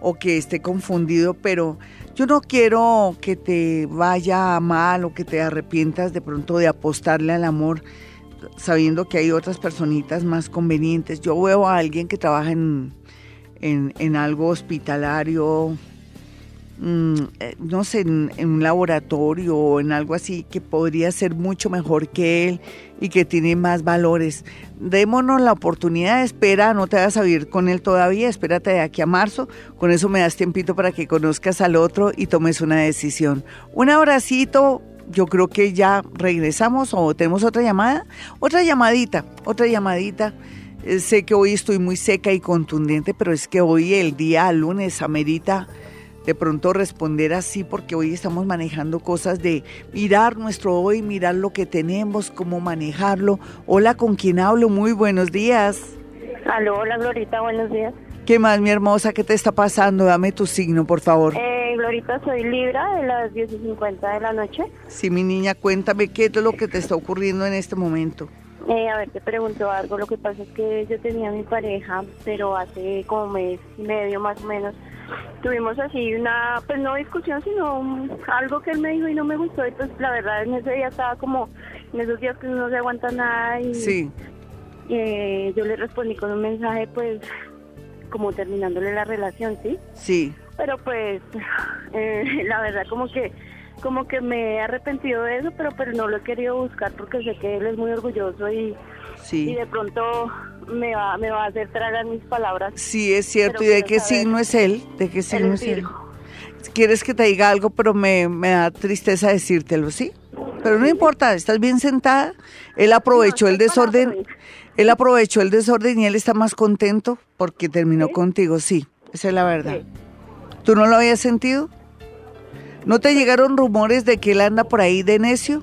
o que esté confundido, pero yo no quiero que te vaya mal o que te arrepientas de pronto de apostarle al amor sabiendo que hay otras personitas más convenientes. Yo veo a alguien que trabaja en en, algo hospitalario, no sé, en, un laboratorio o en algo así que podría ser mucho mejor que él y que tiene más valores. Démonos la oportunidad, espera, no te vas a vivir con él todavía, espérate de aquí a marzo, con eso me das tiempito para que conozcas al otro y tomes una decisión. Un abracito, yo creo que ya regresamos o tenemos otra llamada, otra llamadita, otra llamadita. Eh, sé que hoy estoy muy seca y contundente, pero es que hoy el día lunes amerita de pronto responder así porque hoy estamos manejando cosas de mirar nuestro hoy, mirar lo que tenemos, cómo manejarlo. Hola, ¿con quién hablo? Muy buenos días. Aló, hola Glorita, buenos días. ¿Qué más, mi hermosa? ¿Qué te está pasando? Dame tu signo, por favor. Eh, Glorita, soy Libra de las 10 y 50 de la noche. Sí, mi niña, cuéntame qué es lo que te está ocurriendo en este momento. Eh, a ver, te pregunto algo. Lo que pasa es que yo tenía a mi pareja, pero hace como mes y medio más o menos. Tuvimos así una, pues no discusión, sino algo que él me dijo y no me gustó. Y pues la verdad en ese día estaba como, en esos días que no se aguanta nada. Y sí. Eh, yo le respondí con un mensaje, pues, como terminándole la relación, ¿sí? Sí. Pero pues, eh, la verdad como que como que me he arrepentido de eso, pero pero no lo he querido buscar porque sé que él es muy orgulloso y, y de pronto me va, me va a hacer tragar mis palabras. Sí, es cierto. ¿Y de qué signo es él? ¿De qué signo es él? Quieres que te diga algo, pero me, me da tristeza decírtelo, ¿sí? Pero no importa, estás bien sentada. Él aprovechó el desorden. Él aprovechó el desorden y él está más contento porque terminó contigo, sí. Esa es la verdad. ¿Tú no lo habías sentido? ¿No te llegaron rumores de que él anda por ahí de necio?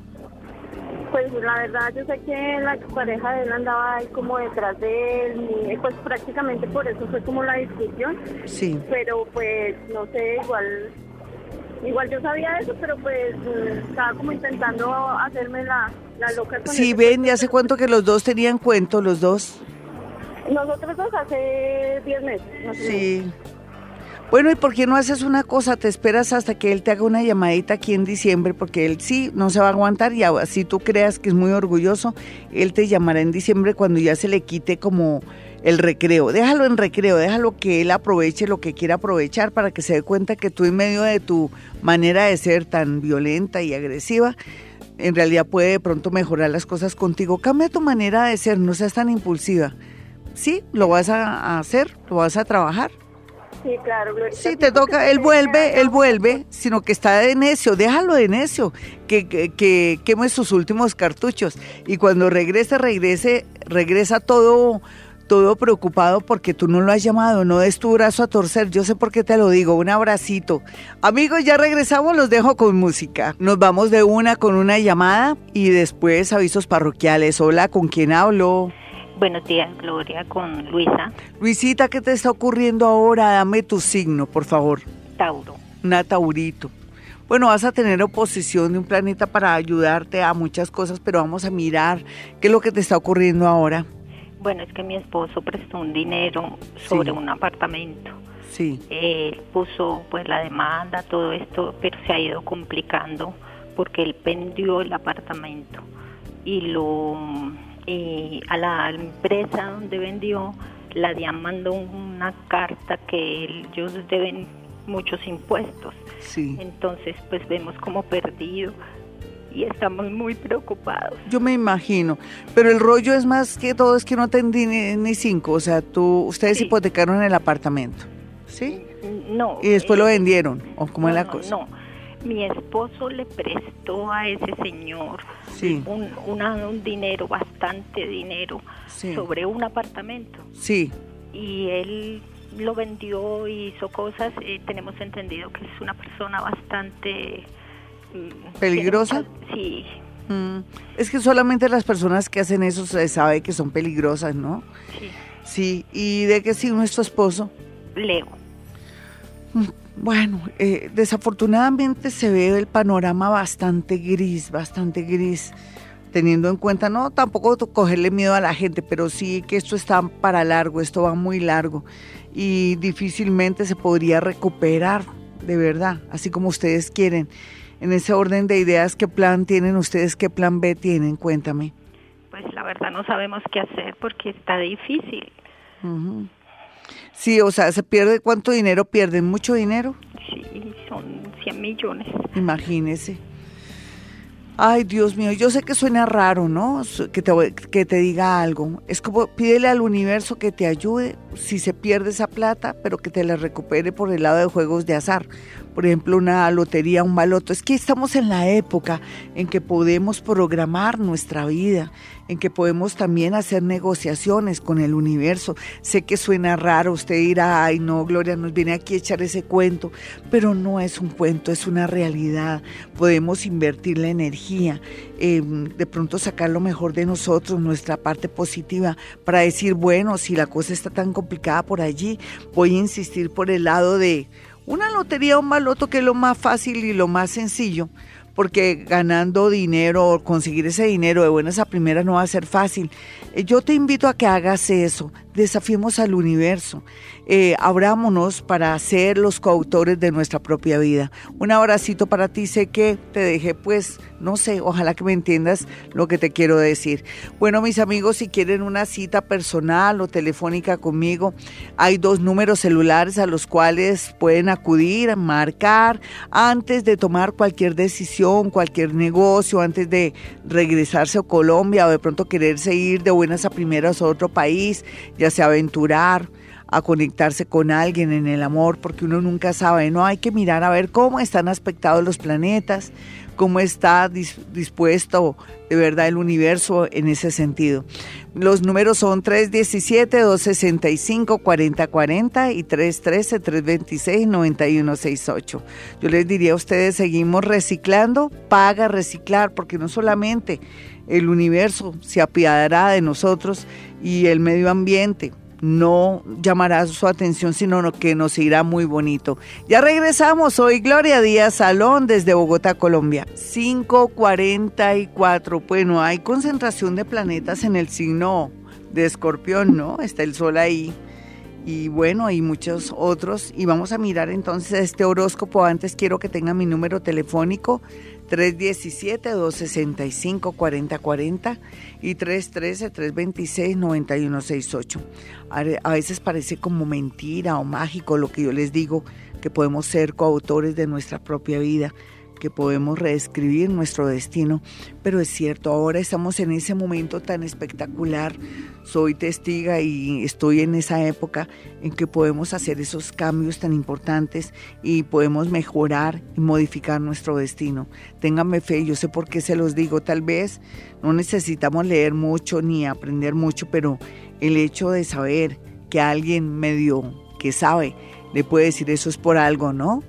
Pues la verdad, yo sé que la pareja de él andaba ahí como detrás de él, y pues prácticamente por eso fue como la discusión. Sí. Pero pues, no sé, igual, igual yo sabía eso, pero pues estaba como intentando hacerme la, la loca. Con sí, ven, ¿y hace cuánto que los dos tenían cuento, los dos? Nosotros dos hace 10 meses. sí. Bueno, ¿y por qué no haces una cosa? Te esperas hasta que él te haga una llamadita aquí en diciembre, porque él sí no se va a aguantar y así tú creas que es muy orgulloso, él te llamará en diciembre cuando ya se le quite como el recreo. Déjalo en recreo, déjalo que él aproveche lo que quiera aprovechar para que se dé cuenta que tú en medio de tu manera de ser tan violenta y agresiva, en realidad puede de pronto mejorar las cosas contigo. Cambia tu manera de ser, no seas tan impulsiva. Sí, lo vas a hacer, lo vas a trabajar. Sí, claro. Sí, te toca, él vuelve, él vuelve, sino que está de necio, déjalo de necio, que, que, queme sus últimos cartuchos. Y cuando regrese, regrese, regresa todo, todo preocupado porque tú no lo has llamado, no des tu brazo a torcer, yo sé por qué te lo digo, un abracito. Amigos, ya regresamos, los dejo con música. Nos vamos de una con una llamada y después avisos parroquiales. Hola, ¿con quién hablo? Buenos días, Gloria, con Luisa. Luisita, ¿qué te está ocurriendo ahora? Dame tu signo, por favor. Tauro. Una Taurito. Bueno, vas a tener oposición de un planeta para ayudarte a muchas cosas, pero vamos a mirar qué es lo que te está ocurriendo ahora. Bueno, es que mi esposo prestó un dinero sobre un apartamento. Sí. Él puso pues la demanda, todo esto, pero se ha ido complicando porque él vendió el apartamento y lo y a la empresa donde vendió la DIAN mandó una carta que ellos deben muchos impuestos. Sí. Entonces, pues vemos como perdido y estamos muy preocupados. Yo me imagino, pero el rollo es más que todo es que no tendí ni, cinco, o sea, tú, ustedes hipotecaron el apartamento, ¿sí? No. Y después lo eh, vendieron, ¿o cómo es la cosa? No, mi esposo le prestó a ese señor un, un dinero, bastante dinero, sobre un apartamento. Sí. Y él lo vendió y hizo cosas. Eh, tenemos entendido que es una persona bastante... Mm, ¿Peligrosa? Sí. Mm, es que solamente las personas que hacen eso se sabe que son peligrosas, ¿no? Sí. Sí. ¿Y de qué signo es tu esposo? Leo. Mm, bueno, eh, desafortunadamente se ve el panorama bastante gris, bastante gris, teniendo en cuenta, no tampoco cogerle miedo a la gente, pero sí que esto está para largo, esto va muy largo y difícilmente se podría recuperar, de verdad, así como ustedes quieren. En ese orden de ideas, ¿qué plan tienen ustedes? ¿Qué plan B tienen? Cuéntame. Pues la verdad no sabemos qué hacer porque está difícil. Sí, o sea, ¿se pierde cuánto dinero pierden? ¿Mucho dinero? Sí, son 100 millones. Imagínese. Ay, Dios mío, yo sé que suena raro, ¿no? Que te, que te diga algo. Es como pídele al universo que te ayude si se pierde esa plata, pero que te la recupere por el lado de juegos de azar. Por ejemplo, una lotería, un baloto. Es que estamos en la época en que podemos programar nuestra vida, en que podemos también hacer negociaciones con el universo. Sé que suena raro, usted dirá, ay no, Gloria, nos viene aquí a echar ese cuento, pero no es un cuento, es una realidad. Podemos invertir la energía, em, de pronto sacar lo mejor de nosotros, nuestra parte positiva, para decir, bueno, si la cosa está tan complicada por allí, voy a insistir por el lado de una lotería o un maloto, que es lo más fácil y lo más sencillo porque ganando dinero o conseguir ese dinero de buenas a primeras no va a ser fácil. Eh, yo te invito a que hagas eso, desafiemos al universo, eh, abrámonos para ser los coautores de nuestra propia vida. Un abracito para ti, sé que te dejé pues, no sé, ojalá que me entiendas lo que te quiero decir. Bueno, mis amigos, si quieren una cita personal o telefónica conmigo, hay dos números celulares a los cuales pueden acudir, marcar antes de tomar cualquier decisión, cualquier negocio, antes de regresarse a Colombia o de pronto quererse ir de buenas a primeras a otro país, ya sea aventurar, a conectarse con alguien en el amor, porque uno nunca sabe, no hay que mirar a ver cómo están aspectados los planetas, cómo está dispuesto de verdad el universo en ese sentido. Los números son 317-265-4040 y 313-326-9168. Yo les diría a ustedes, seguimos reciclando, paga reciclar, porque no solamente el universo se apiadará de nosotros y el medio ambiente no llamará su atención, sino que nos irá muy bonito. Ya regresamos, hoy Gloria Díaz Salón desde Bogotá, Colombia. 544. Bueno, hay concentración de planetas en el signo de Escorpión, ¿no? Está el Sol ahí. y bueno, hay muchos otros. Y vamos a mirar entonces este horóscopo. Antes quiero que tenga mi número telefónico 317-265-4040 y 313-326-9168. A veces parece como mentira o mágico lo que yo les digo, que podemos ser coautores de nuestra propia vida que podemos reescribir nuestro destino, pero es cierto, ahora estamos en ese momento tan espectacular, soy testiga y estoy en esa época en que podemos hacer esos cambios tan importantes y podemos mejorar y modificar nuestro destino. Ténganme fe, yo sé por qué se los digo, tal vez no necesitamos leer mucho ni aprender mucho, pero el hecho de saber que alguien medio que sabe le puede decir eso es por algo, ¿no?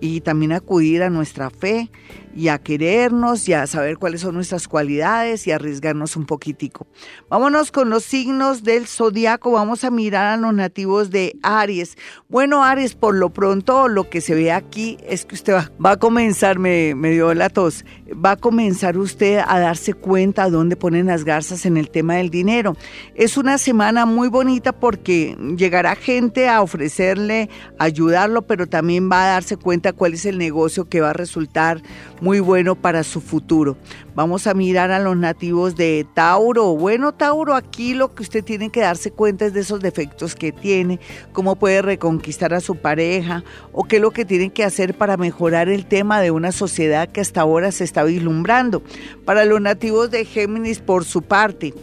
Y también acudir a nuestra fe y a querernos y a saber cuáles son nuestras cualidades y arriesgarnos un poquitico. Vámonos con los signos del zodiaco. Vamos a mirar a los nativos de Aries. Bueno, Aries, por lo pronto lo que se ve aquí es que usted va, a comenzar, me, me dio la tos, va a comenzar usted a darse cuenta dónde ponen las garzas en el tema del dinero. Es una semana muy bonita porque llegará gente a ofrecerle, ayudarlo, pero también va a darse cuenta cuál es el negocio que va a resultar muy bueno para su futuro. Vamos a mirar a los nativos de Tauro. Bueno, Tauro, aquí lo que usted tiene que darse cuenta es de esos defectos que tiene, cómo puede reconquistar a su pareja o qué es lo que tiene que hacer para mejorar el tema de una sociedad que hasta ahora se está vislumbrando. Para los nativos de Géminis, por su parte,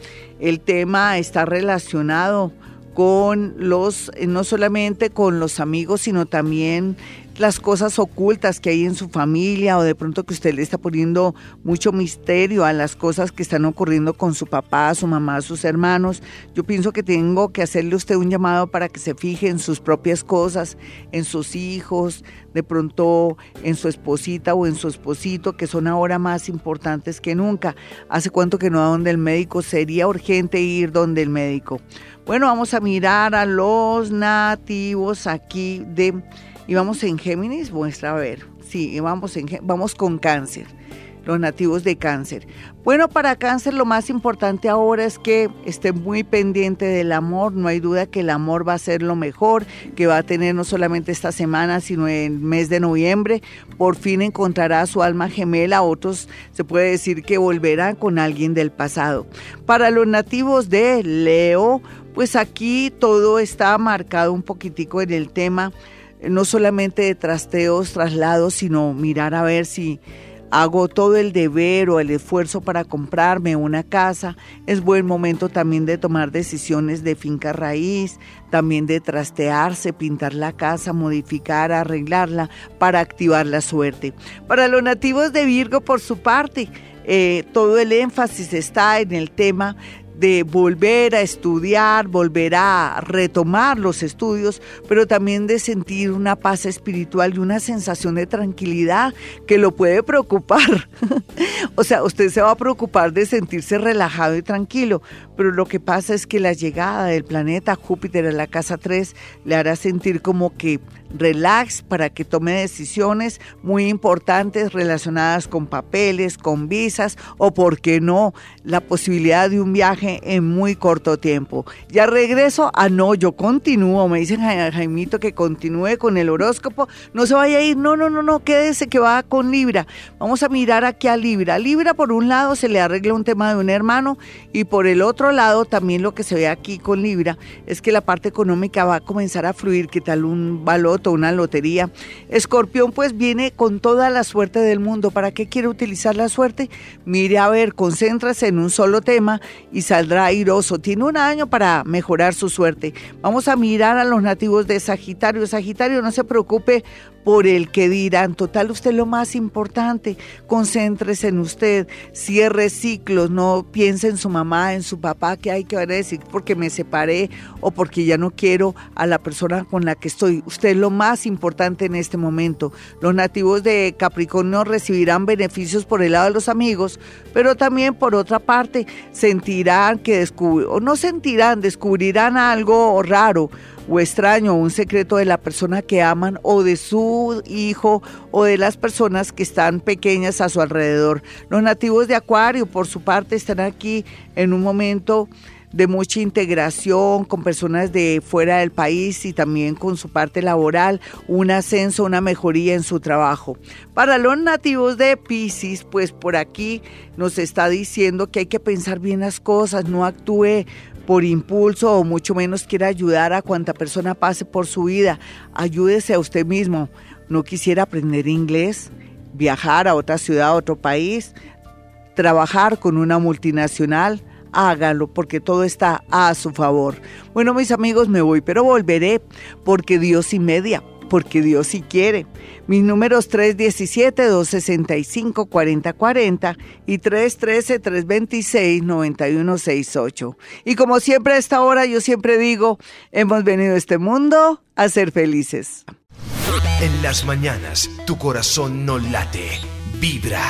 el tema está relacionado con los, no solamente con los amigos, sino también las cosas ocultas que hay en su familia o de pronto que usted le está poniendo mucho misterio a las cosas que están ocurriendo con su papá, su mamá, sus hermanos. Yo pienso que tengo que hacerle usted un llamado para que se fije en sus propias cosas, en sus hijos, de pronto en su esposita o en su esposito, que son ahora más importantes que nunca. ¿Hace cuánto que no a donde el médico? Sería urgente ir donde el médico. Bueno, vamos a mirar a los nativos aquí de y vamos en Géminis, muestra a ver. Sí, vamos, en, vamos con cáncer, los nativos de cáncer. Bueno, para cáncer lo más importante ahora es que esté muy pendiente del amor. No hay duda que el amor va a ser lo mejor, que va a tener no solamente esta semana, sino el mes de noviembre. Por fin encontrará su alma gemela. Otros se puede decir que volverán con alguien del pasado. Para los nativos de Leo, pues aquí todo está marcado un poquitico en el tema no solamente de trasteos, traslados, sino mirar a ver si hago todo el deber o el esfuerzo para comprarme una casa. Es buen momento también de tomar decisiones de finca raíz, también de trastearse, pintar la casa, modificar, arreglarla para activar la suerte. Para los nativos de Virgo, por su parte, eh, todo el énfasis está en el tema de volver a estudiar, volver a retomar los estudios, pero también de sentir una paz espiritual y una sensación de tranquilidad que lo puede preocupar. o sea, usted se va a preocupar de sentirse relajado y tranquilo, pero lo que pasa es que la llegada del planeta Júpiter a la casa 3 le hará sentir como que relax para que tome decisiones muy importantes relacionadas con papeles, con visas o, por qué no, la posibilidad de un viaje en muy corto tiempo. Ya regreso a no, yo continúo, me dicen Jaimito que continúe con el horóscopo, no se vaya a ir, no, no, no, no, quédese que va con Libra. Vamos a mirar aquí a Libra. Libra por un lado se le arregla un tema de un hermano y por el otro lado también lo que se ve aquí con Libra es que la parte económica va a comenzar a fluir, que tal un valor una lotería. Escorpión pues viene con toda la suerte del mundo. ¿Para qué quiere utilizar la suerte? Mire a ver, concéntrase en un solo tema y saldrá airoso. Tiene un año para mejorar su suerte. Vamos a mirar a los nativos de Sagitario. Sagitario, no se preocupe por el que dirán. Total, usted lo más importante, concéntrese en usted, cierre ciclos, no piense en su mamá, en su papá, que hay que decir porque me separé o porque ya no quiero a la persona con la que estoy. Usted es lo más importante en este momento. Los nativos de Capricornio recibirán beneficios por el lado de los amigos, pero también por otra parte sentirán que descubrir, o no sentirán, descubrirán algo raro o extraño, un secreto de la persona que aman o de su hijo o de las personas que están pequeñas a su alrededor. Los nativos de Acuario, por su parte, están aquí en un momento de mucha integración con personas de fuera del país y también con su parte laboral, un ascenso, una mejoría en su trabajo. Para los nativos de Pisces, pues por aquí nos está diciendo que hay que pensar bien las cosas, no actúe por impulso o mucho menos quiera ayudar a cuanta persona pase por su vida. Ayúdese a usted mismo. ¿No quisiera aprender inglés? ¿Viajar a otra ciudad, a otro país? ¿Trabajar con una multinacional? hágalo porque todo está a su favor. Bueno, mis amigos, me voy, pero volveré porque Dios y media porque Dios sí quiere. Mis números 317-265-4040 y 313-326-9168. Y como siempre a esta hora yo siempre digo, hemos venido a este mundo a ser felices. En las mañanas tu corazón no late, vibra.